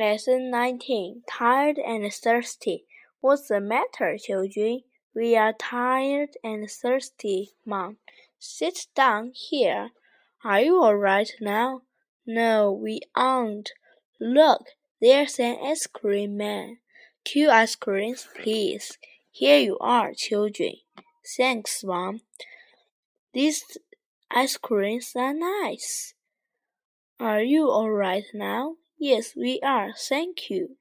Lesson 19 Tired and Thirsty. What's the matter, children? We are tired and thirsty, Mom. Sit down here. Are you all right now? No, we aren't. Look, there's an ice cream man. Two ice creams, please. Here you are, children. Thanks, Mom. These ice creams are nice. Are you all right now? Yes, we are, thank you.